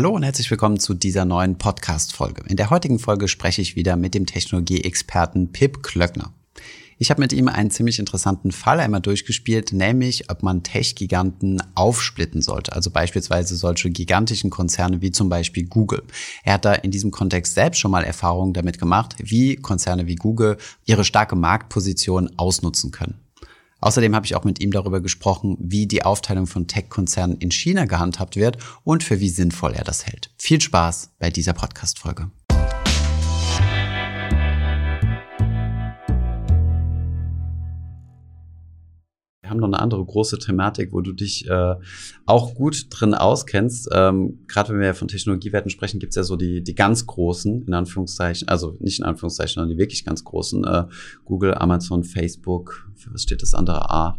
Hallo und herzlich willkommen zu dieser neuen Podcast-Folge. In der heutigen Folge spreche ich wieder mit dem Technologie-Experten Pip Klöckner. Ich habe mit ihm einen ziemlich interessanten Fall einmal durchgespielt, nämlich ob man Tech-Giganten aufsplitten sollte, also beispielsweise solche gigantischen Konzerne wie zum Beispiel Google. Er hat da in diesem Kontext selbst schon mal Erfahrungen damit gemacht, wie Konzerne wie Google ihre starke Marktposition ausnutzen können. Außerdem habe ich auch mit ihm darüber gesprochen, wie die Aufteilung von Tech-Konzernen in China gehandhabt wird und für wie sinnvoll er das hält. Viel Spaß bei dieser Podcast-Folge. Wir haben noch eine andere große Thematik, wo du dich äh, auch gut drin auskennst. Ähm, Gerade wenn wir von Technologiewerten sprechen, gibt es ja so die, die ganz großen, in Anführungszeichen, also nicht in Anführungszeichen, sondern die wirklich ganz großen, äh, Google, Amazon, Facebook, für was steht das andere A?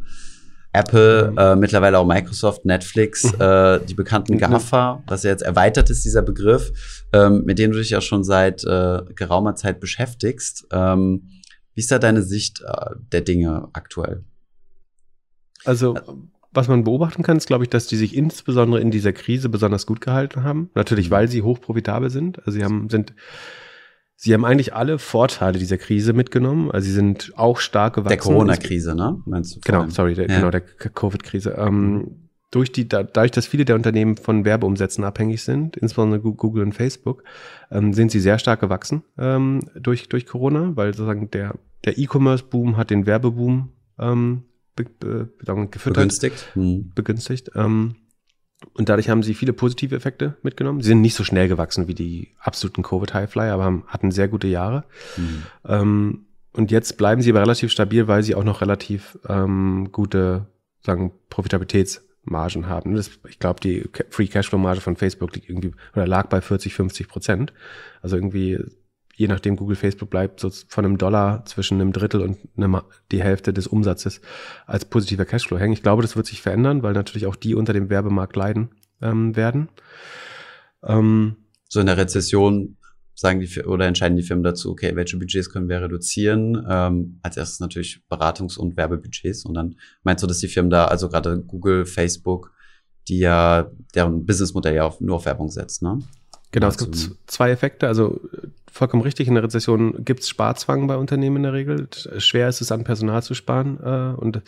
Apple, mhm. äh, mittlerweile auch Microsoft, Netflix, äh, die bekannten mhm. GAFA, was ja jetzt erweitert ist, dieser Begriff, ähm, mit denen du dich ja schon seit äh, geraumer Zeit beschäftigst. Ähm, wie ist da deine Sicht äh, der Dinge aktuell? Also, was man beobachten kann, ist, glaube ich, dass die sich insbesondere in dieser Krise besonders gut gehalten haben. Natürlich, mhm. weil sie hochprofitabel sind. Also sie haben, sind, sie haben eigentlich alle Vorteile dieser Krise mitgenommen. Also sie sind auch stark gewachsen. Der Corona-Krise, ne? Meinst du? Genau, sorry, der, ja. genau, der Covid-Krise. Ähm, durch die, dadurch, dass viele der Unternehmen von Werbeumsätzen abhängig sind, insbesondere Google und Facebook, ähm, sind sie sehr stark gewachsen ähm, durch, durch Corona, weil sozusagen der, der E-Commerce-Boom hat den Werbeboom ähm, be, be, gefüttert. Begünstigt. Hm. Begünstigt. Ähm, und dadurch haben sie viele positive Effekte mitgenommen. Sie sind nicht so schnell gewachsen wie die absoluten Covid-Highflyer, aber haben, hatten sehr gute Jahre. Mhm. Ähm, und jetzt bleiben sie aber relativ stabil, weil sie auch noch relativ ähm, gute, sagen, Profitabilitätsmargen haben. Das, ich glaube, die Free Cashflow-Marge von Facebook liegt irgendwie oder lag bei 40, 50 Prozent. Also irgendwie je nachdem Google, Facebook bleibt so von einem Dollar zwischen einem Drittel und einem, die Hälfte des Umsatzes als positiver Cashflow hängen. Ich glaube, das wird sich verändern, weil natürlich auch die unter dem Werbemarkt leiden ähm, werden. Ähm, so in der Rezession sagen die oder entscheiden die Firmen dazu, okay, welche Budgets können wir reduzieren? Ähm, als erstes natürlich Beratungs- und Werbebudgets. Und dann meinst du, dass die Firmen da, also gerade Google, Facebook, die ja deren Businessmodell ja auf, nur auf Werbung setzt, ne? Genau, es gibt zwei Effekte. Also vollkommen richtig, in der Rezession gibt es Sparzwang bei Unternehmen in der Regel. Schwer ist es, an Personal zu sparen äh, und, äh,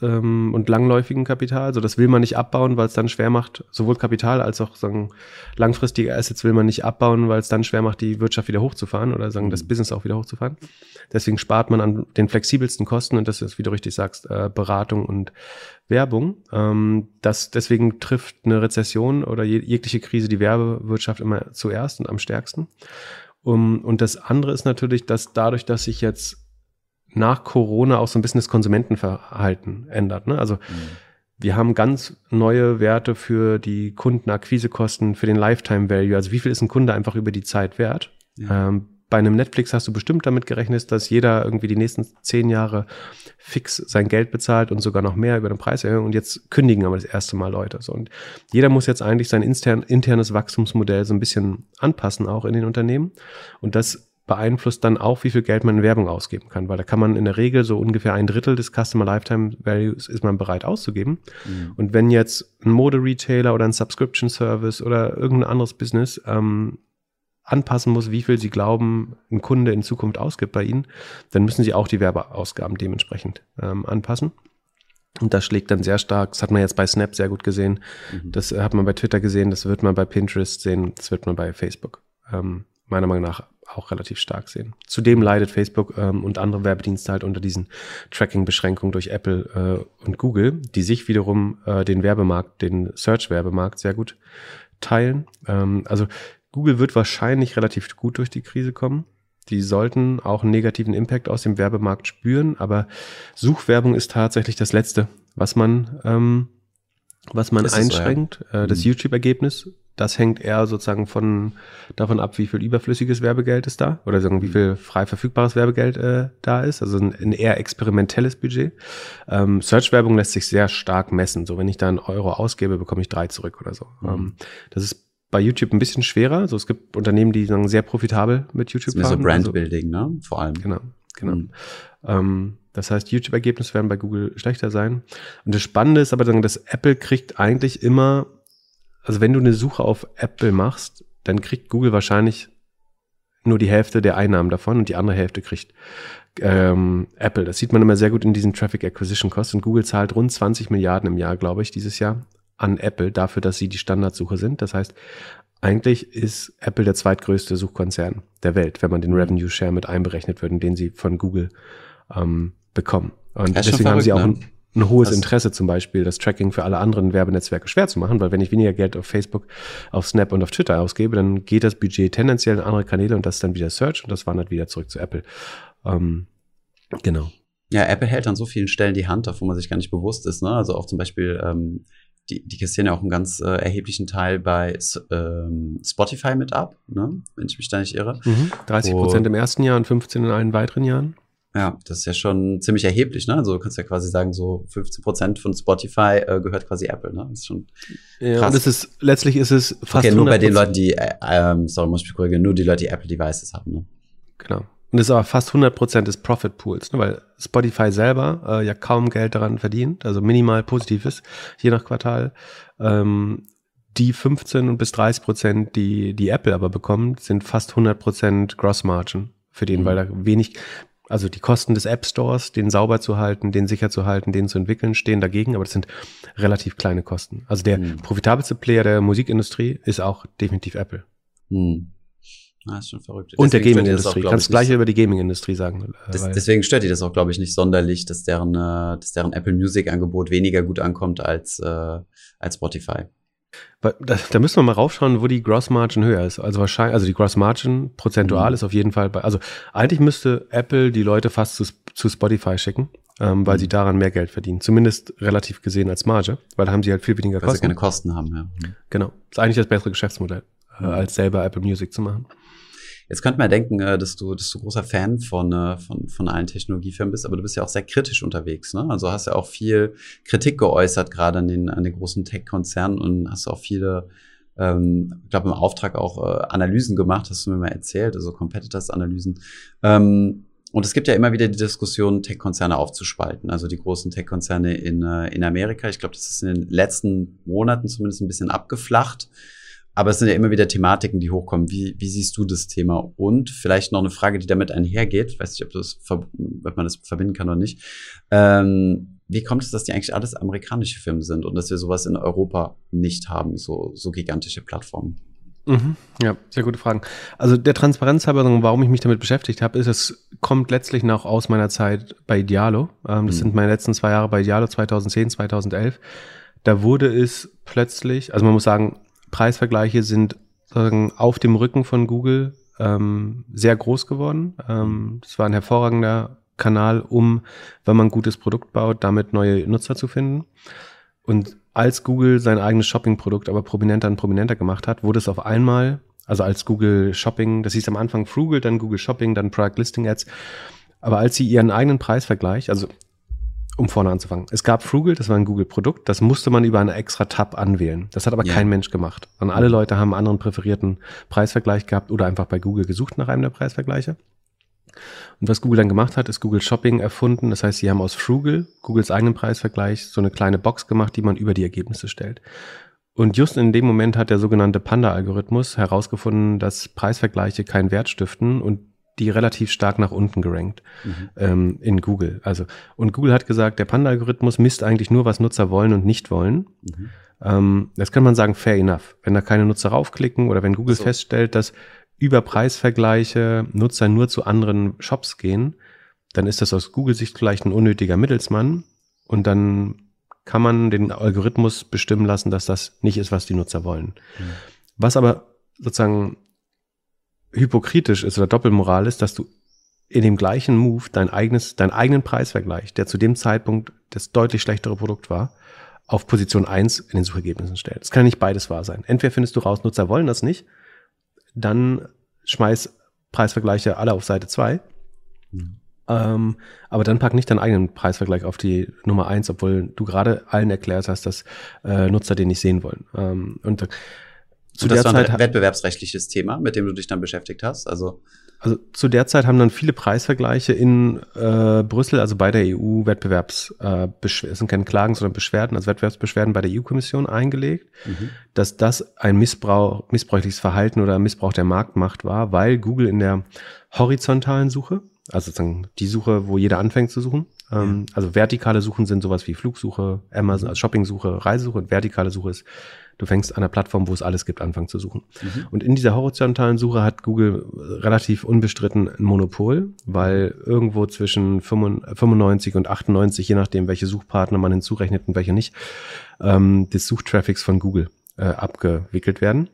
ähm, und langläufigen Kapital. Also das will man nicht abbauen, weil es dann schwer macht, sowohl Kapital als auch sagen, langfristige Assets will man nicht abbauen, weil es dann schwer macht, die Wirtschaft wieder hochzufahren oder sagen, das mhm. Business auch wieder hochzufahren. Deswegen spart man an den flexibelsten Kosten und das ist, wie du richtig sagst, äh, Beratung und Werbung. Ähm, das, deswegen trifft eine Rezession oder jegliche Krise die Werbewirtschaft immer zuerst und am stärksten. Um, und das andere ist natürlich, dass dadurch, dass sich jetzt nach Corona auch so ein bisschen das Konsumentenverhalten ändert. Ne? Also mhm. wir haben ganz neue Werte für die Kundenakquisekosten, für den Lifetime Value. Also wie viel ist ein Kunde einfach über die Zeit wert? Ja. Ähm, bei einem Netflix hast du bestimmt damit gerechnet, dass jeder irgendwie die nächsten zehn Jahre fix sein Geld bezahlt und sogar noch mehr über den Preis erhöhen. Und jetzt kündigen aber das erste Mal Leute. So, und jeder muss jetzt eigentlich sein intern, internes Wachstumsmodell so ein bisschen anpassen, auch in den Unternehmen. Und das beeinflusst dann auch, wie viel Geld man in Werbung ausgeben kann, weil da kann man in der Regel so ungefähr ein Drittel des Customer Lifetime Values ist man bereit auszugeben. Mhm. Und wenn jetzt ein Mode-Retailer oder ein Subscription Service oder irgendein anderes Business ähm, anpassen muss, wie viel sie glauben, ein Kunde in Zukunft ausgibt bei ihnen, dann müssen sie auch die Werbeausgaben dementsprechend ähm, anpassen. Und das schlägt dann sehr stark, das hat man jetzt bei Snap sehr gut gesehen, mhm. das hat man bei Twitter gesehen, das wird man bei Pinterest sehen, das wird man bei Facebook ähm, meiner Meinung nach auch relativ stark sehen. Zudem leidet Facebook ähm, und andere Werbedienste halt unter diesen Tracking-Beschränkungen durch Apple äh, und Google, die sich wiederum äh, den Werbemarkt, den Search-Werbemarkt sehr gut teilen. Ähm, also Google wird wahrscheinlich relativ gut durch die Krise kommen. Die sollten auch einen negativen Impact aus dem Werbemarkt spüren, aber Suchwerbung ist tatsächlich das Letzte, was man, ähm, was man einschränkt. So, ja. äh, das mhm. YouTube-Ergebnis, das hängt eher sozusagen von davon ab, wie viel überflüssiges Werbegeld ist da oder sagen, wie mhm. viel frei verfügbares Werbegeld äh, da ist. Also ein, ein eher experimentelles Budget. Ähm, Search-Werbung lässt sich sehr stark messen. So, wenn ich da einen Euro ausgebe, bekomme ich drei zurück oder so. Mhm. Ähm, das ist bei YouTube ein bisschen schwerer. Also es gibt Unternehmen, die sagen, sehr profitabel mit YouTube fahren. So Brandbuilding, also, ne? Vor allem. Genau, genau. Mhm. Ähm, das heißt, YouTube-Ergebnisse werden bei Google schlechter sein. Und das Spannende ist aber, dass Apple kriegt eigentlich immer also wenn du eine Suche auf Apple machst, dann kriegt Google wahrscheinlich nur die Hälfte der Einnahmen davon und die andere Hälfte kriegt ähm, Apple. Das sieht man immer sehr gut in diesen Traffic Acquisition Costs. Und Google zahlt rund 20 Milliarden im Jahr, glaube ich, dieses Jahr an Apple dafür, dass sie die Standardsuche sind. Das heißt, eigentlich ist Apple der zweitgrößte Suchkonzern der Welt, wenn man den Revenue Share mit einberechnet würde, den sie von Google ähm, bekommen. Und deswegen verrückt, haben sie auch ne? Ein, hohes das Interesse zum Beispiel, das Tracking für alle anderen Werbenetzwerke schwer zu machen, weil wenn ich weniger Geld auf Facebook, auf Snap und auf Twitter ausgebe, dann geht das Budget tendenziell in andere Kanäle und das ist dann wieder Search und das wandert wieder zurück zu Apple. Ähm, genau. Ja, Apple hält an so vielen Stellen die Hand wo man sich gar nicht bewusst ist. Ne? Also auch zum Beispiel, ähm, die, die kassieren ja auch einen ganz äh, erheblichen Teil bei ähm, Spotify mit ab, ne? wenn ich mich da nicht irre. Mhm. 30 Prozent im ersten Jahr und 15 in allen weiteren Jahren. Ja, das ist ja schon ziemlich erheblich, ne? Also du kannst ja quasi sagen, so 15 Prozent von Spotify äh, gehört quasi Apple, ne? Das ist schon ja, krass. Und es ist, letztlich ist es fast Okay, nur bei den Leuten, die, äh, ähm, sorry, muss ich mich korrigieren, nur die Leute, die Apple Devices haben, ne? Genau. Und das ist aber fast 100% des Profit Pools, ne, weil Spotify selber äh, ja kaum Geld daran verdient, also minimal positiv ist, je nach Quartal. Ähm, die 15 bis 30 Prozent, die, die Apple aber bekommt, sind fast 100 Prozent Gross Margin für den, mhm. weil da wenig, also die Kosten des App Stores, den sauber zu halten, den sicher zu halten, den zu entwickeln, stehen dagegen, aber das sind relativ kleine Kosten. Also der mhm. profitabelste Player der Musikindustrie ist auch definitiv Apple. Mhm. Ah, ist schon verrückt. Und deswegen der Gaming-Industrie. Kannst gleich über die Gaming-Industrie sagen. Äh, das, deswegen stört die das auch, glaube ich, nicht sonderlich, dass deren, äh, dass deren Apple Music-Angebot weniger gut ankommt als, äh, als Spotify. Da, da müssen wir mal raufschauen, wo die Gross Margin höher ist. Also wahrscheinlich, also die Gross Margin prozentual mhm. ist auf jeden Fall bei, also eigentlich müsste Apple die Leute fast zu, zu Spotify schicken, ähm, weil mhm. sie daran mehr Geld verdienen. Zumindest relativ gesehen als Marge, weil da haben sie halt viel weniger weil Kosten. Weil sie keine Kosten haben, ja. Mhm. Genau. Das ist eigentlich das bessere Geschäftsmodell, äh, mhm. als selber Apple Music zu machen. Jetzt könnte man denken, äh, dass du, dass du großer Fan von, äh, von, von allen Technologiefirmen bist, aber du bist ja auch sehr kritisch unterwegs. Ne? Also hast ja auch viel Kritik geäußert, gerade an den, an den großen Tech-Konzernen und hast auch viele, ähm, ich glaube, im Auftrag auch äh, Analysen gemacht, hast du mir mal erzählt, also Competitors-Analysen. Ähm, und es gibt ja immer wieder die Diskussion, Tech-Konzerne aufzuspalten. Also die großen Tech-Konzerne in, äh, in Amerika. Ich glaube, das ist in den letzten Monaten zumindest ein bisschen abgeflacht. Aber es sind ja immer wieder Thematiken, die hochkommen. Wie, wie siehst du das Thema? Und vielleicht noch eine Frage, die damit einhergeht. Ich weiß nicht, ob, das, ob man das verbinden kann oder nicht. Ähm, wie kommt es, dass die eigentlich alles amerikanische Firmen sind und dass wir sowas in Europa nicht haben, so, so gigantische Plattformen? Mhm, ja, sehr gute Fragen. Also der Transparenz halber, warum ich mich damit beschäftigt habe, ist, es kommt letztlich noch aus meiner Zeit bei Idealo. Ähm, das mhm. sind meine letzten zwei Jahre bei Idealo, 2010, 2011. Da wurde es plötzlich, also man muss sagen, Preisvergleiche sind sozusagen auf dem Rücken von Google ähm, sehr groß geworden. Ähm, das war ein hervorragender Kanal, um, wenn man ein gutes Produkt baut, damit neue Nutzer zu finden. Und als Google sein eigenes Shopping-Produkt aber prominenter und prominenter gemacht hat, wurde es auf einmal, also als Google Shopping, das hieß am Anfang Frugal, dann Google Shopping, dann Product Listing Ads, aber als sie ihren eigenen Preisvergleich, also um vorne anzufangen. Es gab Frugal, das war ein Google-Produkt, das musste man über eine extra Tab anwählen. Das hat aber ja. kein Mensch gemacht. Und alle. Leute haben einen anderen präferierten Preisvergleich gehabt oder einfach bei Google gesucht nach einem der Preisvergleiche. Und was Google dann gemacht hat, ist Google Shopping erfunden. Das heißt, sie haben aus Frugal, Googles eigenen Preisvergleich, so eine kleine Box gemacht, die man über die Ergebnisse stellt. Und just in dem Moment hat der sogenannte Panda-Algorithmus herausgefunden, dass Preisvergleiche keinen Wert stiften und die relativ stark nach unten gerankt mhm. ähm, in Google. Also, und Google hat gesagt, der Panda-Algorithmus misst eigentlich nur, was Nutzer wollen und nicht wollen. Mhm. Ähm, das kann man sagen, fair enough. Wenn da keine Nutzer raufklicken oder wenn Google so. feststellt, dass über Preisvergleiche Nutzer nur zu anderen Shops gehen, dann ist das aus Google-Sicht vielleicht ein unnötiger Mittelsmann und dann kann man den Algorithmus bestimmen lassen, dass das nicht ist, was die Nutzer wollen. Mhm. Was aber sozusagen hypokritisch ist oder Doppelmoral ist, dass du in dem gleichen Move dein eigenes, deinen eigenen Preisvergleich, der zu dem Zeitpunkt das deutlich schlechtere Produkt war, auf Position 1 in den Suchergebnissen stellst. Es kann nicht beides wahr sein. Entweder findest du raus, Nutzer wollen das nicht, dann schmeiß Preisvergleiche alle auf Seite 2. Mhm. Ähm, aber dann pack nicht deinen eigenen Preisvergleich auf die Nummer 1, obwohl du gerade allen erklärt hast, dass äh, Nutzer den nicht sehen wollen. Ähm, und Zu Und das war ein wettbewerbsrechtliches Thema, mit dem du dich dann beschäftigt hast. Also also zu der Zeit haben dann viele Preisvergleiche in äh, Brüssel, also bei der EU Wettbewerbs, äh, es sind keine Klagen, sondern Beschwerden, also Wettbewerbsbeschwerden bei der EU-Kommission eingelegt, mhm. dass das ein Missbrauch, missbräuchliches Verhalten oder Missbrauch der Marktmacht war, weil Google in der horizontalen Suche, also sozusagen die Suche, wo jeder anfängt zu suchen, ähm, also vertikale Suchen sind sowas wie Flugsuche, Amazon, also Shoppingsuche, Reisesuche und vertikale Suche ist Du fängst an der Plattform, wo es alles gibt, anfangen zu suchen. Mhm. Und in dieser horizontalen Suche hat Google relativ unbestritten ein Monopol, weil irgendwo zwischen 95 und 98, je nachdem, welche Suchpartner man hinzurechnet und welche nicht, ähm, des Suchtraffics von Google äh, abgewickelt werden.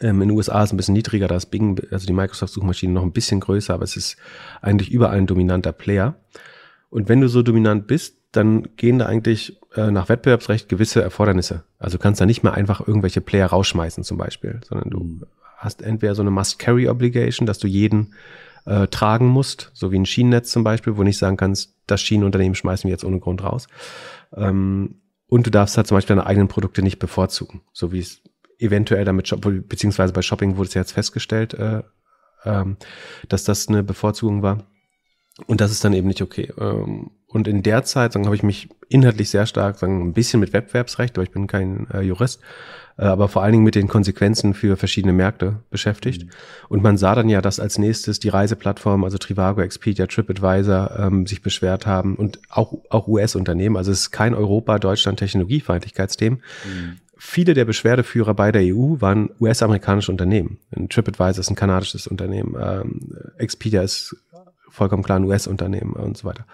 Ähm, in den USA ist es ein bisschen niedriger, da ist Bing, also die Microsoft-Suchmaschine, noch ein bisschen größer, aber es ist eigentlich überall ein dominanter Player. Und wenn du so dominant bist, dann gehen da eigentlich äh, nach Wettbewerbsrecht gewisse Erfordernisse. Also du kannst da nicht mehr einfach irgendwelche Player rausschmeißen zum Beispiel, sondern du mhm. hast entweder so eine Must-Carry-Obligation, dass du jeden äh, tragen musst, so wie ein Schienennetz zum Beispiel, wo nicht sagen kannst, das Schienenunternehmen schmeißen wir jetzt ohne Grund raus. Ähm, und du darfst halt zum Beispiel deine eigenen Produkte nicht bevorzugen, so wie es eventuell damit, beziehungsweise bei Shopping wurde es jetzt festgestellt, äh, ähm, dass das eine Bevorzugung war. Und das ist dann eben nicht okay. Ähm, und in der Zeit sagen, habe ich mich inhaltlich sehr stark sagen, ein bisschen mit Wettbewerbsrecht, aber ich bin kein äh, Jurist, äh, aber vor allen Dingen mit den Konsequenzen für verschiedene Märkte beschäftigt. Mhm. Und man sah dann ja, dass als nächstes die Reiseplattformen, also Trivago, Expedia, TripAdvisor, ähm, sich beschwert haben und auch, auch US-Unternehmen. Also es ist kein Europa-Deutschland-Technologiefeindlichkeitsthema. Mhm. Viele der Beschwerdeführer bei der EU waren US-amerikanische Unternehmen. TripAdvisor ist ein kanadisches Unternehmen, ähm, Expedia ist vollkommen klar ein US-Unternehmen und so weiter.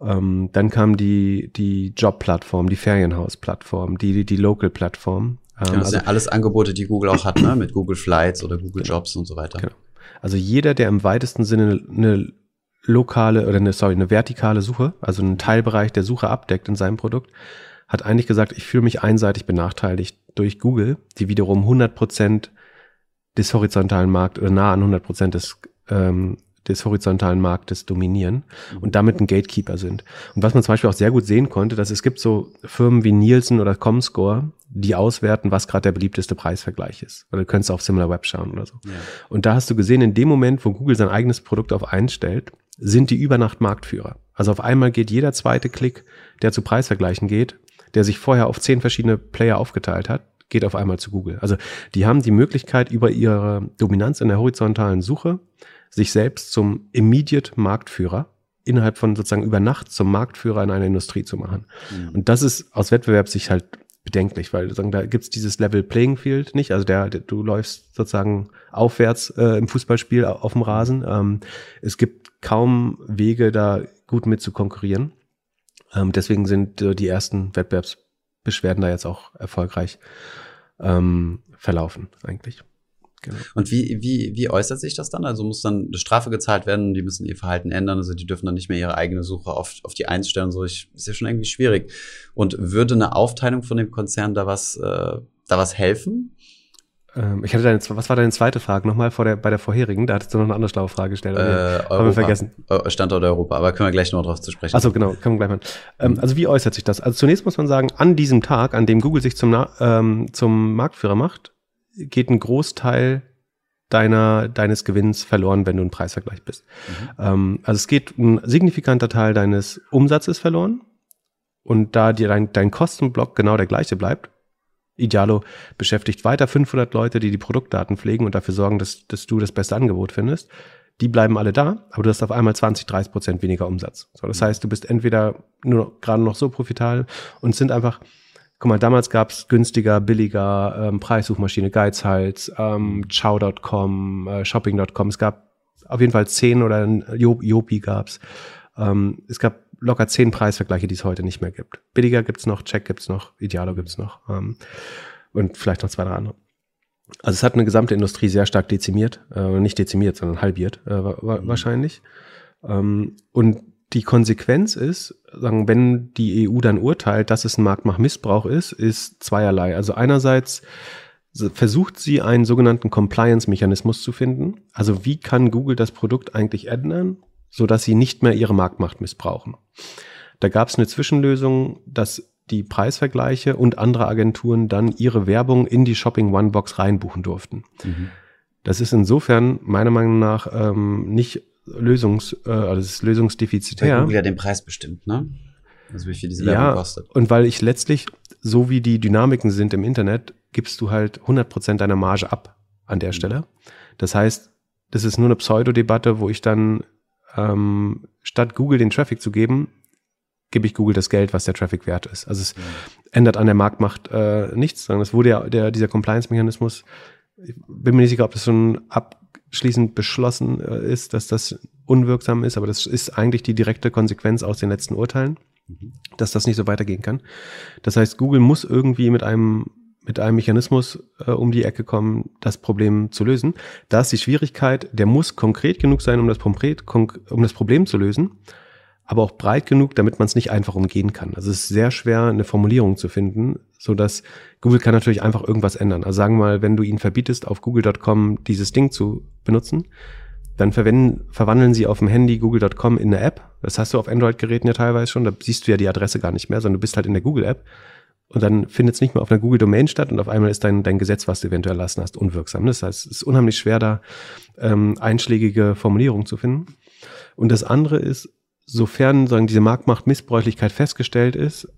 Ähm, dann kam die, die Job-Plattform, die Ferienhaus-Plattform, die, die, die Local-Plattform. Ähm, das also, alles Angebote, die Google auch hat, ne? mit Google Flights oder Google genau. Jobs und so weiter. Genau. Also jeder, der im weitesten Sinne eine lokale oder eine, sorry, eine vertikale Suche, also einen Teilbereich der Suche abdeckt in seinem Produkt, hat eigentlich gesagt, ich fühle mich einseitig benachteiligt durch Google, die wiederum 100 Prozent des horizontalen Markt oder nah an 100 Prozent des ähm, des horizontalen Marktes dominieren und damit ein Gatekeeper sind. Und was man zum Beispiel auch sehr gut sehen konnte, dass es gibt so Firmen wie Nielsen oder Comscore, die auswerten, was gerade der beliebteste Preisvergleich ist. Oder du könntest auf SimilarWeb schauen oder so. Ja. Und da hast du gesehen, in dem Moment, wo Google sein eigenes Produkt auf einstellt, sind die über Nacht Marktführer. Also auf einmal geht jeder zweite Klick, der zu Preisvergleichen geht, der sich vorher auf zehn verschiedene Player aufgeteilt hat, geht auf einmal zu Google. Also die haben die Möglichkeit, über ihre Dominanz in der horizontalen Suche sich selbst zum immediate Marktführer innerhalb von sozusagen über Nacht zum Marktführer in einer Industrie zu machen. Mhm. Und das ist aus Wettbewerbssicht halt bedenklich, weil sozusagen da gibt's dieses Level Playing Field nicht. Also der, der du läufst sozusagen aufwärts äh, im Fußballspiel auf dem Rasen. Ähm, es gibt kaum Wege, da gut mit zu konkurrieren. Ähm, deswegen sind äh, die ersten Wettbewerbsbeschwerden da jetzt auch erfolgreich ähm, verlaufen eigentlich. Genau. Und wie, wie, wie äußert sich das dann? Also muss dann eine Strafe gezahlt werden, die müssen ihr Verhalten ändern, also die dürfen dann nicht mehr ihre eigene Suche auf, auf die Eins stellen. So, ich, ist ja schon irgendwie schwierig. Und würde eine Aufteilung von dem Konzern da was, äh, da was helfen? Ähm, ich hatte deine, was war deine zweite Frage nochmal vor der, bei der vorherigen? Da hattest du noch eine andere schlaue Frage gestellt. Äh, Europa, haben wir vergessen. Standort Europa, aber können wir gleich noch drauf zu sprechen. Also genau, können wir gleich mal. Ähm, also wie äußert sich das? Also zunächst muss man sagen, an diesem Tag, an dem Google sich zum, ähm, zum Marktführer macht, geht ein Großteil deiner, deines Gewinns verloren, wenn du ein Preisvergleich bist. Mhm. Ähm, also es geht ein signifikanter Teil deines Umsatzes verloren. Und da dir dein, dein Kostenblock genau der gleiche bleibt, Idealo beschäftigt weiter 500 Leute, die die Produktdaten pflegen und dafür sorgen, dass, dass du das beste Angebot findest. Die bleiben alle da, aber du hast auf einmal 20, 30 Prozent weniger Umsatz. So, das mhm. heißt, du bist entweder nur gerade noch so profitabel und sind einfach Guck mal, damals gab's günstiger, billiger, ähm, Preissuchmaschine, Geizhals, ähm, Chow.com, äh, Shopping.com. Es gab auf jeden Fall zehn oder Jopi gab's. Ähm, es gab locker zehn Preisvergleiche, die es heute nicht mehr gibt. Billiger gibt's noch, Check gibt's noch, Idealo gibt's noch ähm, und vielleicht noch zwei, drei andere. Also es hat eine gesamte Industrie sehr stark dezimiert, äh, nicht dezimiert, sondern halbiert äh, wahrscheinlich. Ähm, und die Konsequenz ist, sagen, wenn die EU dann urteilt, dass es ein Marktmachmissbrauch ist, ist zweierlei. Also einerseits versucht sie einen sogenannten Compliance-Mechanismus zu finden. Also wie kann Google das Produkt eigentlich ändern, so dass sie nicht mehr ihre Marktmacht missbrauchen? Da gab es eine Zwischenlösung, dass die Preisvergleiche und andere Agenturen dann ihre Werbung in die Shopping One Box reinbuchen durften. Mhm. Das ist insofern meiner Meinung nach ähm, nicht lösungs, äh, also ist lösungsdefizitär. Weil Google ja den Preis bestimmt, ne? Also wie viel diese Werbung ja, kostet. Und weil ich letztlich, so wie die Dynamiken sind im Internet, gibst du halt 100% deiner Marge ab an der mhm. Stelle. Das heißt, das ist nur eine Pseudodebatte, wo ich dann ähm, statt Google den Traffic zu geben, gebe ich Google das Geld, was der Traffic wert ist. Also es mhm. ändert an der Marktmacht äh, nichts, es wurde ja der, dieser Compliance-Mechanismus, ich bin mir nicht sicher, ob das schon abschließend beschlossen äh, ist, dass das unwirksam ist, aber das ist eigentlich die direkte Konsequenz aus den letzten Urteilen, mhm. dass das nicht so weitergehen kann. Das heißt, Google muss irgendwie mit einem mit einem Mechanismus äh, um die Ecke kommen, das Problem zu lösen. Da ist die Schwierigkeit, der muss konkret genug sein, um das, konkret, um das Problem zu lösen aber auch breit genug, damit man es nicht einfach umgehen kann. Also es ist sehr schwer, eine Formulierung zu finden, so dass Google kann natürlich einfach irgendwas ändern. Also sagen wir mal, wenn du ihnen verbietest, auf google.com dieses Ding zu benutzen, dann verwenden, verwandeln sie auf dem Handy google.com in eine App. Das hast du auf Android-Geräten ja teilweise schon. Da siehst du ja die Adresse gar nicht mehr, sondern du bist halt in der Google-App. Und dann findet es nicht mehr auf einer Google-Domain statt und auf einmal ist dein, dein Gesetz, was du eventuell erlassen hast, unwirksam. Das heißt, es ist unheimlich schwer, da ähm, einschlägige Formulierungen zu finden. Und das andere ist, sofern sagen, diese Marktmachtmissbräuchlichkeit festgestellt ist,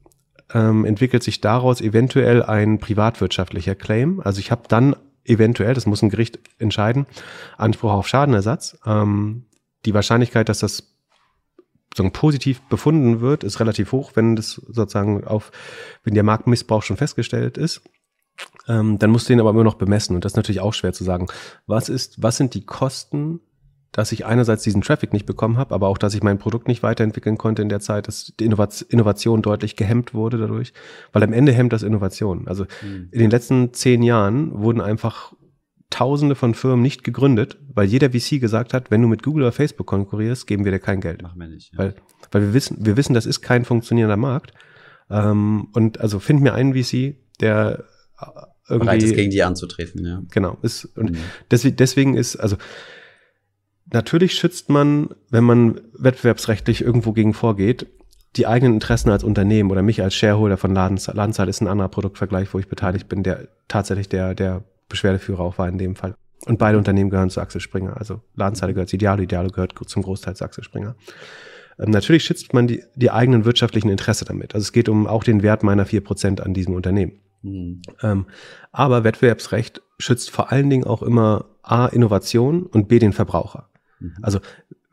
ähm, entwickelt sich daraus eventuell ein privatwirtschaftlicher Claim. Also ich habe dann eventuell, das muss ein Gericht entscheiden, Anspruch auf Schadenersatz. Ähm, die Wahrscheinlichkeit, dass das sozusagen positiv befunden wird, ist relativ hoch, wenn das sozusagen auf, wenn der Marktmissbrauch schon festgestellt ist. Ähm, dann musst du ihn aber immer noch bemessen und das ist natürlich auch schwer zu sagen. Was ist, was sind die Kosten dass ich einerseits diesen Traffic nicht bekommen habe, aber auch, dass ich mein Produkt nicht weiterentwickeln konnte in der Zeit, dass die Innovation deutlich gehemmt wurde dadurch, weil am Ende hemmt das Innovation. Also mhm. in den letzten zehn Jahren wurden einfach Tausende von Firmen nicht gegründet, weil jeder VC gesagt hat, wenn du mit Google oder Facebook konkurrierst, geben wir dir kein Geld. Machen wir nicht. Ja. Weil, weil wir wissen, wir wissen, das ist kein funktionierender Markt. Ähm, und also find mir einen VC, der irgendwie bereit ist, gegen die anzutreten. Ja. Genau. Ist, und mhm. deswegen, deswegen ist also Natürlich schützt man, wenn man wettbewerbsrechtlich irgendwo gegen vorgeht, die eigenen Interessen als Unternehmen oder mich als Shareholder von Ladenzahl. Ladenzahl ist ein anderer Produktvergleich, wo ich beteiligt bin, der tatsächlich der, der Beschwerdeführer auch war in dem Fall. Und beide Unternehmen gehören zu Axel Springer. Also Ladenzahl gehört zu Idealo, Idealo gehört zum Großteil zu Axel Springer. Ähm, natürlich schützt man die, die eigenen wirtschaftlichen Interesse damit. Also es geht um auch den Wert meiner vier Prozent an diesem Unternehmen. Mhm. Ähm, aber Wettbewerbsrecht schützt vor allen Dingen auch immer A, Innovation und B, den Verbraucher. Mhm. Also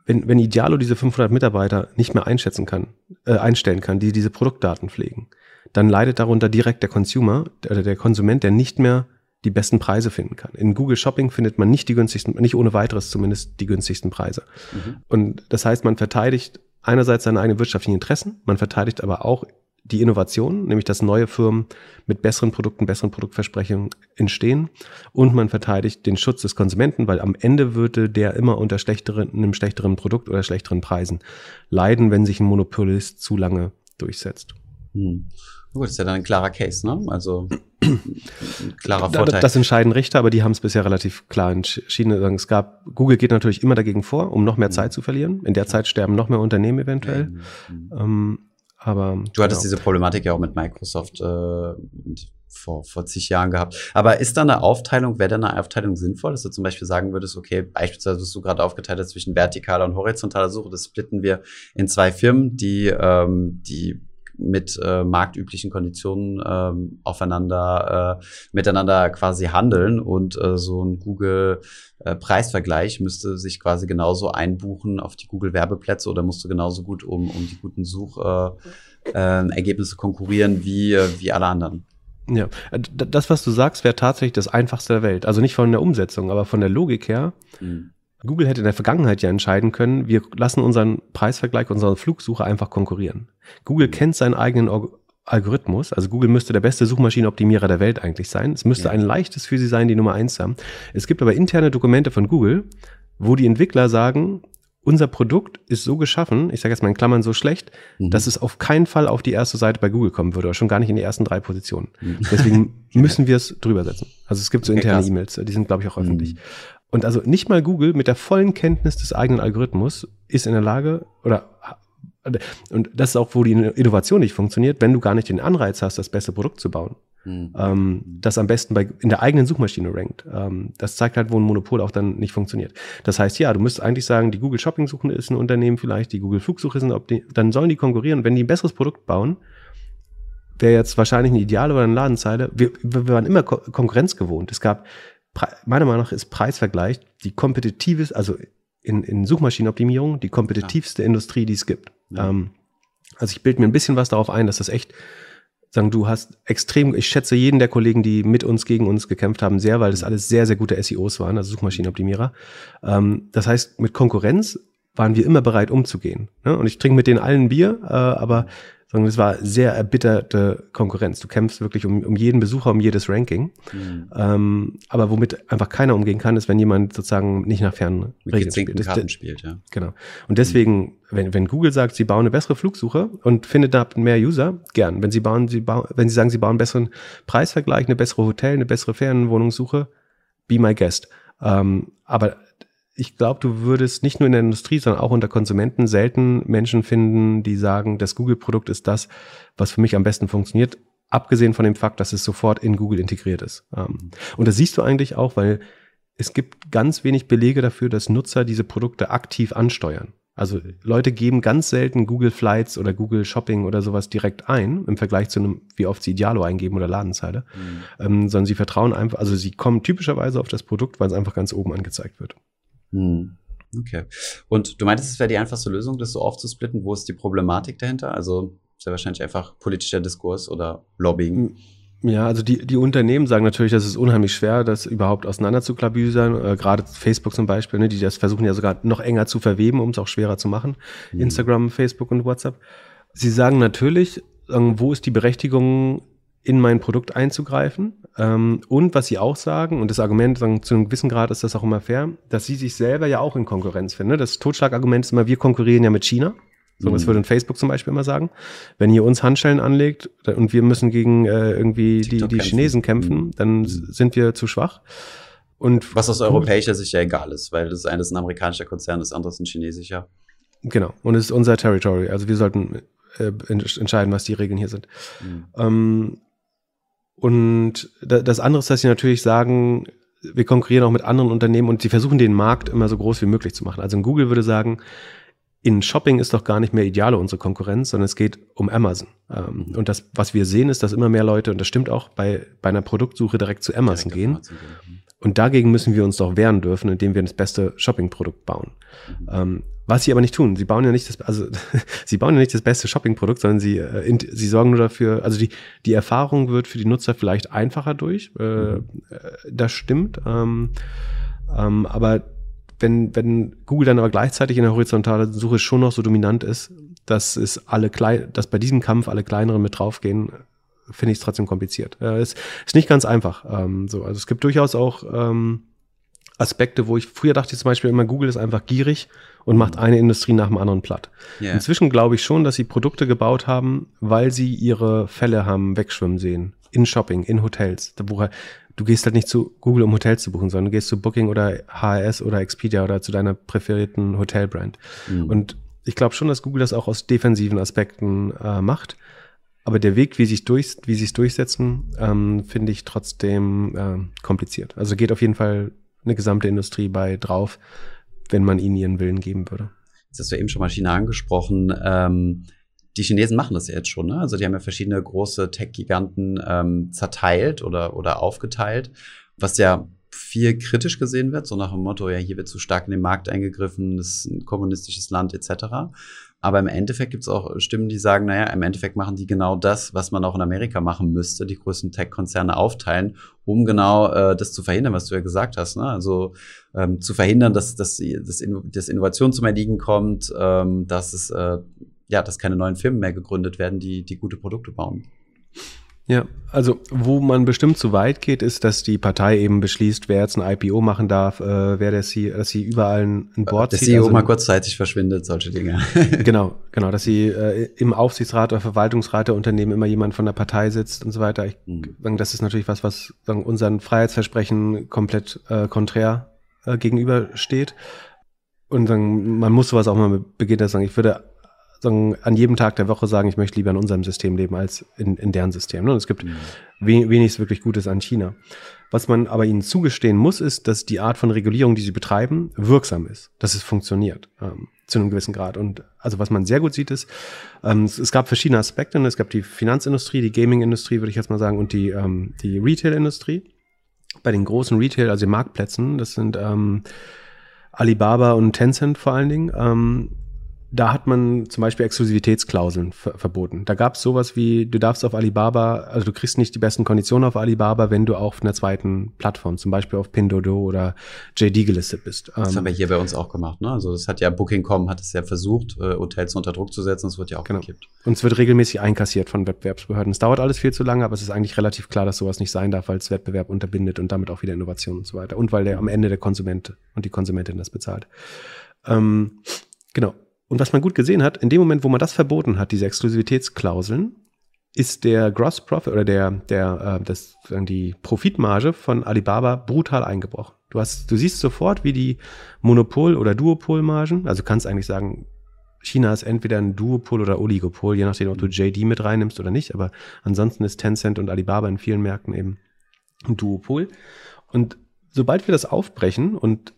wenn, wenn Idealo diese 500 Mitarbeiter nicht mehr einschätzen kann, äh, einstellen kann, die diese Produktdaten pflegen, dann leidet darunter direkt der Consumer, der, der Konsument, der nicht mehr die besten Preise finden kann. In Google Shopping findet man nicht die günstigsten, nicht ohne weiteres zumindest die günstigsten Preise. Mhm. Und das heißt, man verteidigt einerseits seine eigenen wirtschaftlichen Interessen, man verteidigt aber auch die Innovation, nämlich dass neue Firmen mit besseren Produkten, besseren Produktversprechungen entstehen und man verteidigt den Schutz des Konsumenten, weil am Ende würde der immer unter schlechteren, einem schlechteren Produkt oder schlechteren Preisen leiden, wenn sich ein Monopolist zu lange durchsetzt. Hm. Gut, das ist ja dann ein klarer Case, ne? Also ein klarer Vorteil. Das, entscheiden Richter, aber die haben es bisher relativ klar entschieden. Es gab, Google geht natürlich immer dagegen vor, um noch mehr hm. Zeit zu verlieren. In der Zeit sterben noch mehr Unternehmen eventuell. Mhm. Aber du hattest genau. diese Problematik ja auch mit Microsoft äh, vor, vor zig Jahren gehabt. Aber ist da eine Aufteilung, wäre da eine Aufteilung sinnvoll, dass du zum Beispiel sagen würdest, okay, beispielsweise, was du gerade aufgeteilt hast zwischen vertikaler und horizontaler Suche, das splitten wir in zwei Firmen, die, ähm, die mit äh, marktüblichen Konditionen ähm, aufeinander äh, miteinander quasi handeln und äh, so ein Google äh, Preisvergleich müsste sich quasi genauso einbuchen auf die Google Werbeplätze oder musste genauso gut um, um die guten Suchergebnisse äh, äh, konkurrieren wie, äh, wie alle anderen. Ja, das, was du sagst, wäre tatsächlich das einfachste der Welt. Also nicht von der Umsetzung, aber von der Logik her. Mhm. Google hätte in der Vergangenheit ja entscheiden können, wir lassen unseren Preisvergleich, unsere Flugsuche einfach konkurrieren. Google mhm. kennt seinen eigenen Algorithmus. Also Google müsste der beste Suchmaschinenoptimierer der Welt eigentlich sein. Es müsste ja. ein leichtes für sie sein, die Nummer eins haben. Es gibt aber interne Dokumente von Google, wo die Entwickler sagen, unser Produkt ist so geschaffen, ich sage jetzt mal in Klammern so schlecht, mhm. dass es auf keinen Fall auf die erste Seite bei Google kommen würde, oder schon gar nicht in die ersten drei Positionen. Mhm. Deswegen müssen wir es drüber setzen. Also es gibt so interne E-Mails, die sind, glaube ich, auch öffentlich. Mhm. Und also nicht mal Google mit der vollen Kenntnis des eigenen Algorithmus ist in der Lage oder Und das ist auch, wo die Innovation nicht funktioniert, wenn du gar nicht den Anreiz hast, das beste Produkt zu bauen. Mhm. Ähm, das am besten bei, in der eigenen Suchmaschine rankt. Ähm, das zeigt halt, wo ein Monopol auch dann nicht funktioniert. Das heißt, ja, du müsstest eigentlich sagen, die Google Shopping Suche ist ein Unternehmen vielleicht, die Google Flugsuche ist ein Unternehmen, dann sollen die konkurrieren. Wenn die ein besseres Produkt bauen, wäre jetzt wahrscheinlich eine Ideale oder eine Ladenzeile. Wir, wir waren immer Ko Konkurrenz gewohnt. Es gab, meiner Meinung nach ist Preisvergleich die kompetitive, also in, in Suchmaschinenoptimierung, die kompetitivste ja. Industrie, die es gibt. Ja. Ähm, also ich bilde mir ein bisschen was darauf ein, dass das echt, sagen, du hast extrem, ich schätze jeden der Kollegen, die mit uns gegen uns gekämpft haben, sehr, weil das alles sehr, sehr gute SEOs waren, also Suchmaschinenoptimierer. Ähm, das heißt, mit Konkurrenz waren wir immer bereit umzugehen. Ne? Und ich trinke mit denen allen Bier, äh, aber sondern es war sehr erbitterte Konkurrenz. Du kämpfst wirklich um, um jeden Besucher, um jedes Ranking. Mhm. Ähm, aber womit einfach keiner umgehen kann, ist, wenn jemand sozusagen nicht nach fernen Regeln spielt. Karten spielt ja. Genau. Und deswegen, mhm. wenn, wenn Google sagt, sie bauen eine bessere Flugsuche und findet da mehr User, gern. Wenn sie bauen, sie bauen, wenn sie sagen, sie bauen einen besseren Preisvergleich, eine bessere Hotel, eine bessere Ferienwohnungssuche, be my guest. Ähm, aber ich glaube, du würdest nicht nur in der Industrie, sondern auch unter Konsumenten selten Menschen finden, die sagen, das Google-Produkt ist das, was für mich am besten funktioniert, abgesehen von dem Fakt, dass es sofort in Google integriert ist. Ähm, und das siehst du eigentlich auch, weil es gibt ganz wenig Belege dafür, dass Nutzer diese Produkte aktiv ansteuern. Also Leute geben ganz selten Google Flights oder Google Shopping oder sowas direkt ein, im Vergleich zu einem, wie oft sie Idealo eingeben oder Ladenzeile, mhm. ähm, sondern sie vertrauen einfach, also sie kommen typischerweise auf das Produkt, weil es einfach ganz oben angezeigt wird. Hm. Okay. Und du meintest, es wäre die einfachste Lösung, das so aufzusplitten. Wo ist die Problematik dahinter? Also ist ja wahrscheinlich einfach politischer Diskurs oder Lobbying. Hm. Ja, also die, die Unternehmen sagen natürlich, das ist unheimlich schwer, das überhaupt auseinander zu klabüsern. Äh, Gerade Facebook zum Beispiel, ne, die das versuchen ja sogar noch enger zu verweben, um es auch schwerer zu machen. Mhm. Instagram, Facebook und WhatsApp. Sie sagen natürlich, wo ist die Berechtigung, in mein Produkt einzugreifen? Ähm, und was sie auch sagen, und das Argument sagen, zu einem gewissen Grad ist das auch immer fair, dass sie sich selber ja auch in Konkurrenz finden. Ne? Das Totschlagargument ist immer, wir konkurrieren ja mit China. So, das mhm. würde Facebook zum Beispiel immer sagen. Wenn ihr uns Handschellen anlegt und wir müssen gegen äh, irgendwie die, die Chinesen kämpfen, mhm. dann mhm. sind wir zu schwach. Und Was aus europäischer Sicht ja egal ist, weil das eine ist ein amerikanischer Konzern, das andere ist ein chinesischer. Genau. Und es ist unser Territory. Also wir sollten äh, entscheiden, was die Regeln hier sind. Mhm. Ähm, und das andere ist, dass sie natürlich sagen, wir konkurrieren auch mit anderen Unternehmen und sie versuchen den Markt immer so groß wie möglich zu machen. Also in Google würde sagen, in Shopping ist doch gar nicht mehr ideale unsere Konkurrenz, sondern es geht um Amazon. Ähm, und das, was wir sehen, ist, dass immer mehr Leute, und das stimmt auch, bei, bei einer Produktsuche direkt zu Amazon direkt gehen. Amazon gehen. Und dagegen müssen wir uns doch wehren dürfen, indem wir das beste Shopping-Produkt bauen. Mhm. Was sie aber nicht tun. Sie bauen ja nicht das, also sie bauen ja nicht das beste Shopping-Produkt, sondern sie, äh, in, sie sorgen nur dafür, also die, die Erfahrung wird für die Nutzer vielleicht einfacher durch. Äh. Äh, das stimmt. Ähm, ähm, aber wenn, wenn Google dann aber gleichzeitig in der horizontalen Suche schon noch so dominant ist, dass es alle klein, dass bei diesem Kampf alle kleineren mit draufgehen, finde ich es trotzdem kompliziert. Äh, ist, ist nicht ganz einfach. Ähm, so, also es gibt durchaus auch ähm, Aspekte, wo ich früher dachte ich zum Beispiel immer, Google ist einfach gierig und macht eine Industrie nach dem anderen platt. Yeah. Inzwischen glaube ich schon, dass sie Produkte gebaut haben, weil sie ihre Fälle haben wegschwimmen sehen. In Shopping, in Hotels. Du gehst halt nicht zu Google, um Hotels zu buchen, sondern du gehst zu Booking oder HRS oder Expedia oder zu deiner präferierten Hotelbrand. Mhm. Und ich glaube schon, dass Google das auch aus defensiven Aspekten äh, macht. Aber der Weg, wie sich durch, wie sie es durchsetzen, ähm, finde ich trotzdem äh, kompliziert. Also geht auf jeden Fall eine gesamte Industrie bei drauf, wenn man ihnen ihren Willen geben würde. Jetzt hast du eben schon mal China angesprochen. Ähm, die Chinesen machen das ja jetzt schon, ne? Also die haben ja verschiedene große Tech-Giganten ähm, zerteilt oder, oder aufgeteilt, was ja viel kritisch gesehen wird, so nach dem Motto, ja, hier wird zu stark in den Markt eingegriffen, das ist ein kommunistisches Land etc. Aber im Endeffekt gibt es auch Stimmen, die sagen, naja, im Endeffekt machen die genau das, was man auch in Amerika machen müsste, die größten Tech-Konzerne aufteilen, um genau äh, das zu verhindern, was du ja gesagt hast. Ne? Also ähm, zu verhindern, dass, dass, dass, dass Innovation zum Erliegen kommt, ähm, dass es äh, ja, dass keine neuen Firmen mehr gegründet werden, die, die gute Produkte bauen. Ja, also wo man bestimmt zu weit geht, ist, dass die Partei eben beschließt, wer jetzt ein IPO machen darf, äh, wer der CEO, dass sie überall ein Board Der zieht. CEO also, mal kurzzeitig verschwindet, solche Dinge. genau, genau, dass sie äh, im Aufsichtsrat oder Verwaltungsrat der Unternehmen immer jemand von der Partei sitzt und so weiter. Ich mhm. sagen, das ist natürlich was, was sagen, unseren Freiheitsversprechen komplett äh, konträr äh, gegenübersteht. Und sagen, man muss sowas auch mal beginnen, sagen, ich würde sagen, an jedem Tag der Woche sagen, ich möchte lieber in unserem System leben als in, in deren System. Ne? Und es gibt mhm. wenig wirklich Gutes an China. Was man aber ihnen zugestehen muss, ist, dass die Art von Regulierung, die sie betreiben, wirksam ist, dass es funktioniert ähm, zu einem gewissen Grad. Und also was man sehr gut sieht, ist, ähm, es, es, gab verschiedene Aspekte. Ne? Es gab die Finanzindustrie, die Gaming-Industrie, würde ich jetzt mal sagen, und die, ähm, die Retail-Industrie. Bei den großen Retail, also den Marktplätzen, das sind ähm, Alibaba und Tencent vor allen Dingen, ähm, da hat man zum Beispiel Exklusivitätsklauseln ver verboten. Da gab es sowas wie, du darfst auf Alibaba, also du kriegst nicht die besten Konditionen auf Alibaba, wenn du auf einer zweiten Plattform, zum Beispiel auf Pindodo oder JD gelistet bist. Das ähm, haben wir hier bei uns auch gemacht. Ne? Also das hat ja Booking.com hat es ja versucht, äh, Hotels unter Druck zu setzen. Das wird ja auch genau. gekippt. Und es wird regelmäßig einkassiert von Wettbewerbsbehörden. Es dauert alles viel zu lange, aber es ist eigentlich relativ klar, dass sowas nicht sein darf, weil es Wettbewerb unterbindet und damit auch wieder Innovation und so weiter. Und weil der am Ende der Konsument und die Konsumentin das bezahlt. Ähm, genau. Und was man gut gesehen hat, in dem Moment, wo man das verboten hat, diese Exklusivitätsklauseln, ist der Gross Profit oder der, der, äh, das, die Profitmarge von Alibaba brutal eingebrochen. Du hast, du siehst sofort, wie die Monopol- oder Duopolmargen, also kannst eigentlich sagen, China ist entweder ein Duopol oder Oligopol, je nachdem, ob du JD mit reinnimmst oder nicht, aber ansonsten ist Tencent und Alibaba in vielen Märkten eben ein Duopol. Und sobald wir das aufbrechen und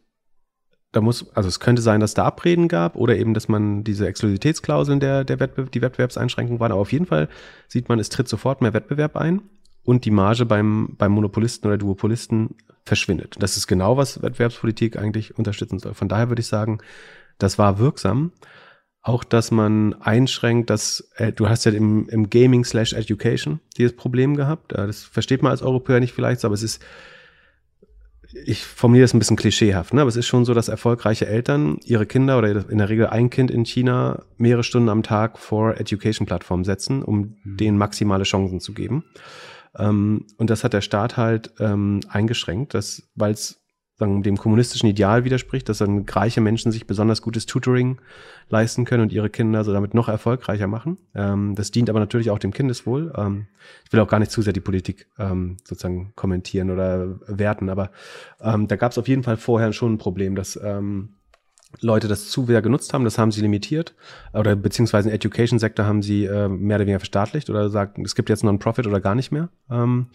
da muss, also es könnte sein, dass da Abreden gab oder eben, dass man diese Exklusivitätsklauseln der, der Wettbewerb, die Wettbewerbseinschränkungen waren. Aber auf jeden Fall sieht man, es tritt sofort mehr Wettbewerb ein und die Marge beim, beim Monopolisten oder Duopolisten verschwindet. Das ist genau, was Wettbewerbspolitik eigentlich unterstützen soll. Von daher würde ich sagen, das war wirksam. Auch, dass man einschränkt, dass, äh, du hast ja im, im Gaming slash Education dieses Problem gehabt. Äh, das versteht man als Europäer nicht vielleicht, aber es ist, ich formuliere das ein bisschen klischeehaft, ne? aber es ist schon so, dass erfolgreiche Eltern ihre Kinder oder in der Regel ein Kind in China mehrere Stunden am Tag vor Education-Plattformen setzen, um mhm. denen maximale Chancen zu geben. Ähm, und das hat der Staat halt ähm, eingeschränkt, weil es sagen, dem kommunistischen Ideal widerspricht, dass dann reiche Menschen sich besonders gutes Tutoring leisten können und ihre Kinder so damit noch erfolgreicher machen. Ähm, das dient aber natürlich auch dem Kindeswohl. Ähm, ich will auch gar nicht zu sehr die Politik ähm, sozusagen kommentieren oder werten, aber ähm, da gab es auf jeden Fall vorher schon ein Problem, dass ähm, Leute das zu sehr genutzt haben, das haben sie limitiert oder beziehungsweise im Education-Sektor haben sie äh, mehr oder weniger verstaatlicht oder sagt, es gibt jetzt Non-Profit oder gar nicht mehr. Ähm,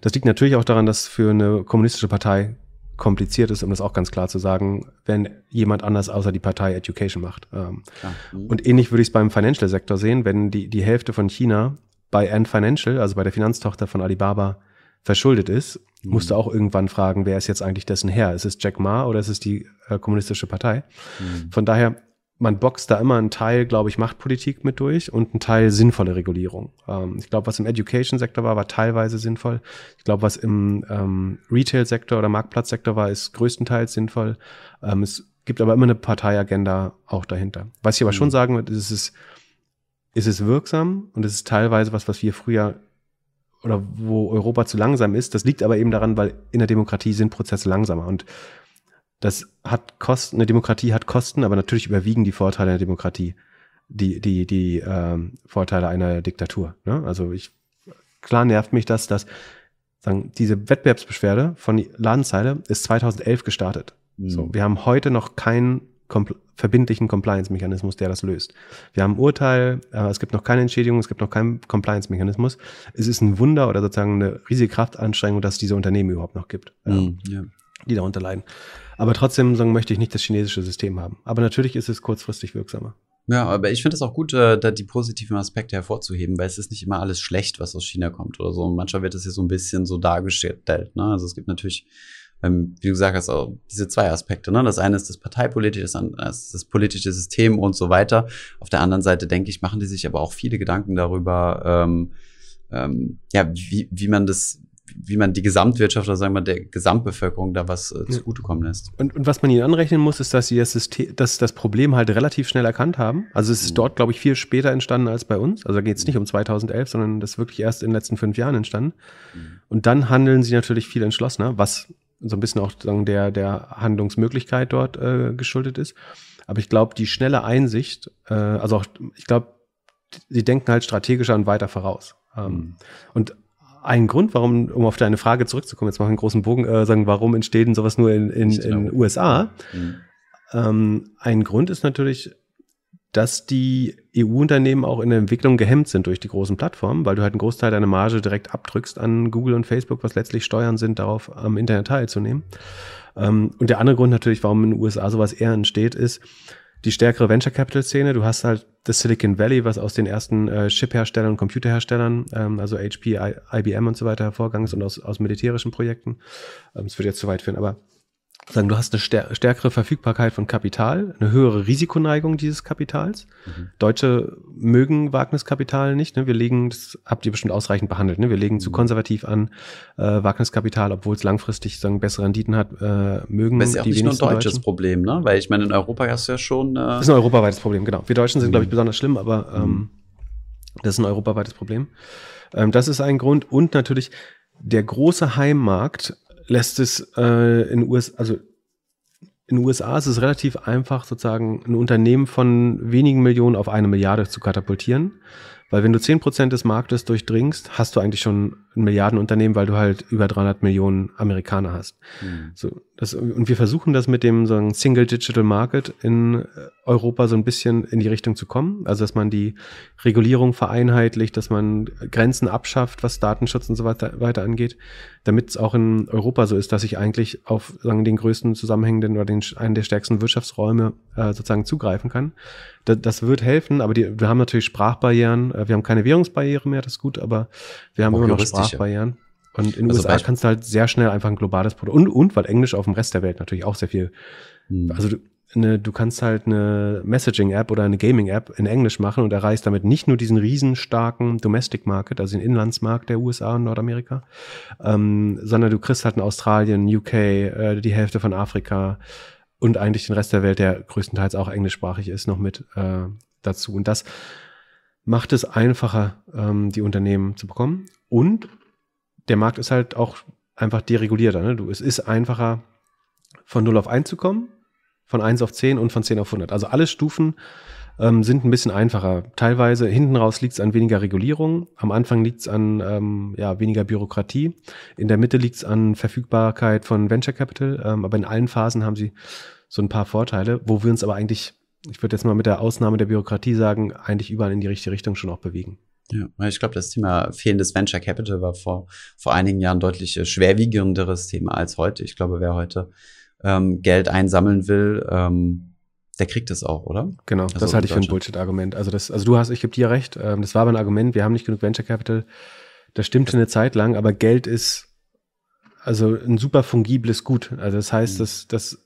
das liegt natürlich auch daran, dass für eine kommunistische Partei kompliziert ist, um das auch ganz klar zu sagen, wenn jemand anders außer die Partei Education macht. Ähm, mhm. Und ähnlich würde ich es beim Financial-Sektor sehen, wenn die, die Hälfte von China bei Ant Financial, also bei der Finanztochter von Alibaba, verschuldet ist, mhm. musst du auch irgendwann fragen, wer ist jetzt eigentlich dessen Herr? Ist es Jack Ma oder ist es die äh, kommunistische Partei? Mhm. Von daher man boxt da immer einen Teil, glaube ich, Machtpolitik mit durch und einen Teil sinnvolle Regulierung. Ähm, ich glaube, was im Education-Sektor war, war teilweise sinnvoll. Ich glaube, was im ähm, Retail-Sektor oder Marktplatzsektor war, ist größtenteils sinnvoll. Ähm, es gibt aber immer eine Parteiagenda auch dahinter. Was ich aber mhm. schon sagen würde, ist es, ist es wirksam und es ist teilweise was, was wir früher oder wo Europa zu langsam ist. Das liegt aber eben daran, weil in der Demokratie sind Prozesse langsamer und das hat Kosten, eine Demokratie hat Kosten, aber natürlich überwiegen die Vorteile der Demokratie die, die, die ähm, Vorteile einer Diktatur. Ne? Also ich, klar nervt mich das, dass sagen, diese Wettbewerbsbeschwerde von Ladenzeile ist 2011 gestartet. Mhm. So, wir haben heute noch keinen kompl verbindlichen Compliance-Mechanismus, der das löst. Wir haben ein Urteil, äh, es gibt noch keine Entschädigung, es gibt noch keinen Compliance-Mechanismus. Es ist ein Wunder oder sozusagen eine riesige Kraftanstrengung, dass es diese Unternehmen überhaupt noch gibt, mhm, ja. die darunter leiden. Aber trotzdem sagen, möchte ich nicht das chinesische System haben. Aber natürlich ist es kurzfristig wirksamer. Ja, aber ich finde es auch gut, äh, da die positiven Aspekte hervorzuheben, weil es ist nicht immer alles schlecht, was aus China kommt oder so. Manchmal wird es hier so ein bisschen so dargestellt. Ne? Also es gibt natürlich, ähm, wie du gesagt hast, auch diese zwei Aspekte. Ne? Das eine ist das parteipolitische, das andere ist das politische System und so weiter. Auf der anderen Seite, denke ich, machen die sich aber auch viele Gedanken darüber, ähm, ähm, ja, wie, wie man das wie man die Gesamtwirtschaft oder sagen wir der Gesamtbevölkerung da was äh, zugutekommen lässt. Und, und was man ihnen anrechnen muss, ist, dass sie das, System, dass das Problem halt relativ schnell erkannt haben. Also es ist mhm. dort, glaube ich, viel später entstanden als bei uns. Also da geht es nicht um 2011, sondern das ist wirklich erst in den letzten fünf Jahren entstanden. Mhm. Und dann handeln sie natürlich viel entschlossener, was so ein bisschen auch sagen, der, der Handlungsmöglichkeit dort äh, geschuldet ist. Aber ich glaube, die schnelle Einsicht, äh, also auch, ich glaube, sie denken halt strategischer und weiter voraus. Ähm, mhm. Und ein Grund, warum, um auf deine Frage zurückzukommen, jetzt mal einen großen Bogen äh, sagen, warum entsteht denn sowas nur in in, in USA? Mhm. Ähm, ein Grund ist natürlich, dass die EU-Unternehmen auch in der Entwicklung gehemmt sind durch die großen Plattformen, weil du halt einen Großteil deiner Marge direkt abdrückst an Google und Facebook, was letztlich Steuern sind, darauf am Internet teilzunehmen. Ähm, und der andere Grund natürlich, warum in den USA sowas eher entsteht, ist die stärkere Venture Capital Szene. Du hast halt das Silicon Valley, was aus den ersten äh, Chip-Herstellern und Computerherstellern, ähm, also HP, I, IBM und so weiter hervorgegangen ist und aus, aus militärischen Projekten. Ähm, das würde jetzt zu weit führen, aber sagen, du hast eine stärkere Verfügbarkeit von Kapital, eine höhere Risikoneigung dieses Kapitals. Mhm. Deutsche mögen Wagniskapital nicht. Ne? Wir legen, das habt ihr bestimmt ausreichend behandelt, ne? wir legen mhm. zu konservativ an äh, Wagniskapital, obwohl es langfristig sagen, bessere Renditen hat, äh, mögen Das ist ja auch nicht nur ein deutsches Deutschen. Problem, ne? weil ich meine, in Europa hast du ja schon... Äh das ist ein europaweites Problem, genau. Wir Deutschen sind, mhm. glaube ich, besonders schlimm, aber ähm, mhm. das ist ein europaweites Problem. Ähm, das ist ein Grund und natürlich der große Heimmarkt lässt es äh, in US, also in USA ist es relativ einfach, sozusagen ein Unternehmen von wenigen Millionen auf eine Milliarde zu katapultieren. Weil wenn du zehn Prozent des Marktes durchdringst, hast du eigentlich schon ein Milliardenunternehmen, weil du halt über 300 Millionen Amerikaner hast. Mhm. So, das, und wir versuchen das mit dem so einem Single Digital Market in Europa so ein bisschen in die Richtung zu kommen. Also, dass man die Regulierung vereinheitlicht, dass man Grenzen abschafft, was Datenschutz und so weiter, weiter angeht, damit es auch in Europa so ist, dass ich eigentlich auf sagen, den größten zusammenhängenden oder den, einen der stärksten Wirtschaftsräume äh, sozusagen zugreifen kann. Das, das wird helfen, aber die, wir haben natürlich Sprachbarrieren, äh, wir haben keine Währungsbarriere mehr, das ist gut, aber wir haben auch immer noch Sprachbarrieren. Und in den also USA kannst du halt sehr schnell einfach ein globales Produkt und, und weil Englisch auf dem Rest der Welt natürlich auch sehr viel. Hm. Also du, eine, du kannst halt eine Messaging-App oder eine Gaming-App in Englisch machen und erreichst damit nicht nur diesen riesenstarken Domestic Market, also den Inlandsmarkt der USA und Nordamerika, ähm, sondern du kriegst halt in Australien, UK, äh, die Hälfte von Afrika und eigentlich den Rest der Welt, der größtenteils auch englischsprachig ist, noch mit äh, dazu. Und das macht es einfacher, ähm, die Unternehmen zu bekommen. Und der Markt ist halt auch einfach deregulierter. Ne? Du, es ist einfacher, von 0 auf 1 zu kommen, von 1 auf 10 und von 10 auf 100. Also alle Stufen ähm, sind ein bisschen einfacher. Teilweise hinten raus liegt es an weniger Regulierung, am Anfang liegt es an ähm, ja, weniger Bürokratie, in der Mitte liegt es an Verfügbarkeit von Venture Capital, ähm, aber in allen Phasen haben sie so ein paar Vorteile, wo wir uns aber eigentlich, ich würde jetzt mal mit der Ausnahme der Bürokratie sagen, eigentlich überall in die richtige Richtung schon auch bewegen. Ja, ich glaube, das Thema fehlendes Venture Capital war vor, vor einigen Jahren deutlich äh, schwerwiegenderes Thema als heute. Ich glaube, wer heute ähm, Geld einsammeln will, ähm, der kriegt es auch, oder? Genau, also das halte ich für ein Bullshit-Argument. Also, das, also du hast, ich gebe dir recht, ähm, das war aber ein Argument, wir haben nicht genug Venture Capital. Das stimmte eine Zeit lang, aber Geld ist also ein super fungibles Gut. Also das heißt, mhm. dass, dass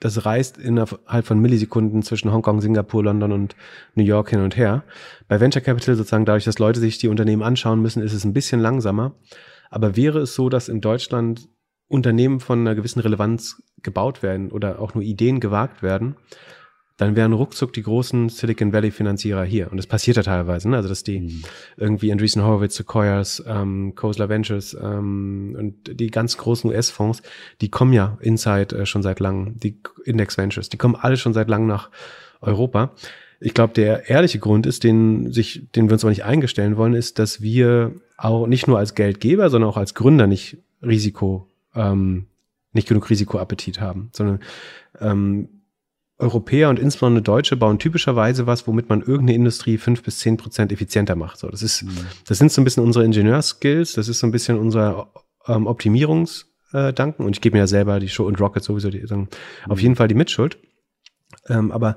das reist innerhalb von Millisekunden zwischen Hongkong, Singapur, London und New York hin und her. Bei Venture Capital sozusagen dadurch, dass Leute sich die Unternehmen anschauen müssen, ist es ein bisschen langsamer. Aber wäre es so, dass in Deutschland Unternehmen von einer gewissen Relevanz gebaut werden oder auch nur Ideen gewagt werden, dann wären ruckzuck die großen Silicon Valley Finanzierer hier. Und das passiert ja teilweise, ne? also dass die mhm. irgendwie Andreessen Horowitz, Sequoias, ähm, Khosla Ventures ähm, und die ganz großen US-Fonds, die kommen ja inside äh, schon seit langem, die Index Ventures, die kommen alle schon seit langem nach Europa. Ich glaube, der ehrliche Grund ist, den, sich, den wir uns aber nicht eingestellen wollen, ist, dass wir auch nicht nur als Geldgeber, sondern auch als Gründer nicht Risiko, ähm, nicht genug Risikoappetit haben, sondern ähm, Europäer und insbesondere Deutsche bauen typischerweise was, womit man irgendeine Industrie fünf bis zehn Prozent effizienter macht. So, das ist, mhm. das sind so ein bisschen unsere Ingenieurskills, das ist so ein bisschen unser ähm, Optimierungsdanken. Äh, und ich gebe mir ja selber die Show und Rocket sowieso die, sagen, mhm. auf jeden Fall die Mitschuld. Ähm, aber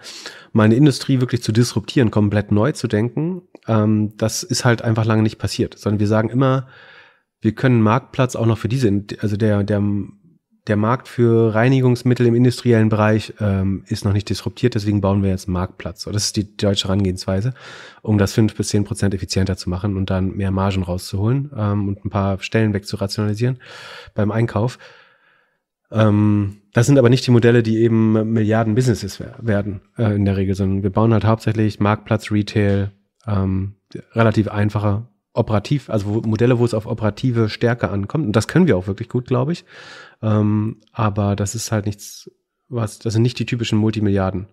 meine Industrie wirklich zu disruptieren, komplett neu zu denken, ähm, das ist halt einfach lange nicht passiert. Sondern wir sagen immer, wir können Marktplatz auch noch für diese, also der, der der Markt für Reinigungsmittel im industriellen Bereich ähm, ist noch nicht disruptiert, deswegen bauen wir jetzt einen Marktplatz. So, das ist die deutsche Herangehensweise, um das fünf bis zehn Prozent effizienter zu machen und dann mehr Margen rauszuholen ähm, und ein paar Stellen wegzurationalisieren beim Einkauf. Ähm, das sind aber nicht die Modelle, die eben Milliarden Businesses werden äh, in der Regel, sondern wir bauen halt hauptsächlich Marktplatz, Retail, ähm, relativ einfache operativ, also wo, Modelle, wo es auf operative Stärke ankommt. Und das können wir auch wirklich gut, glaube ich. Ähm, aber das ist halt nichts, was, das sind nicht die typischen Multimilliarden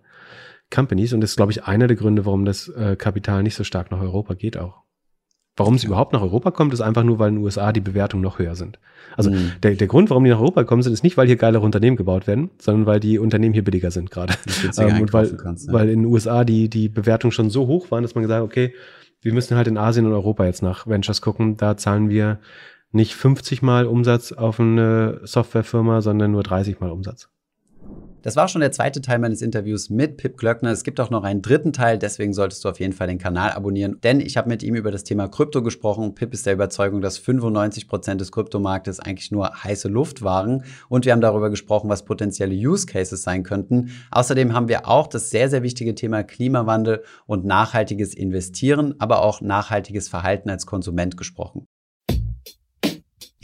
Companies. Und das ist, glaube ich, einer der Gründe, warum das äh, Kapital nicht so stark nach Europa geht auch. Warum es überhaupt nach Europa kommt, ist einfach nur, weil in den USA die Bewertungen noch höher sind. Also mhm. der, der Grund, warum die nach Europa kommen, sind, ist nicht, weil hier geilere Unternehmen gebaut werden, sondern weil die Unternehmen hier billiger sind gerade. Ähm, und weil, kannst, ja. weil in den USA die, die Bewertungen schon so hoch waren, dass man gesagt hat, okay, wir müssen halt in Asien und Europa jetzt nach Ventures gucken. Da zahlen wir nicht 50 Mal Umsatz auf eine Softwarefirma, sondern nur 30 Mal Umsatz. Das war schon der zweite Teil meines Interviews mit Pip Glöckner. Es gibt auch noch einen dritten Teil, deswegen solltest du auf jeden Fall den Kanal abonnieren, denn ich habe mit ihm über das Thema Krypto gesprochen. Pip ist der Überzeugung, dass 95 Prozent des Kryptomarktes eigentlich nur heiße Luft waren und wir haben darüber gesprochen, was potenzielle Use Cases sein könnten. Außerdem haben wir auch das sehr, sehr wichtige Thema Klimawandel und nachhaltiges Investieren, aber auch nachhaltiges Verhalten als Konsument gesprochen.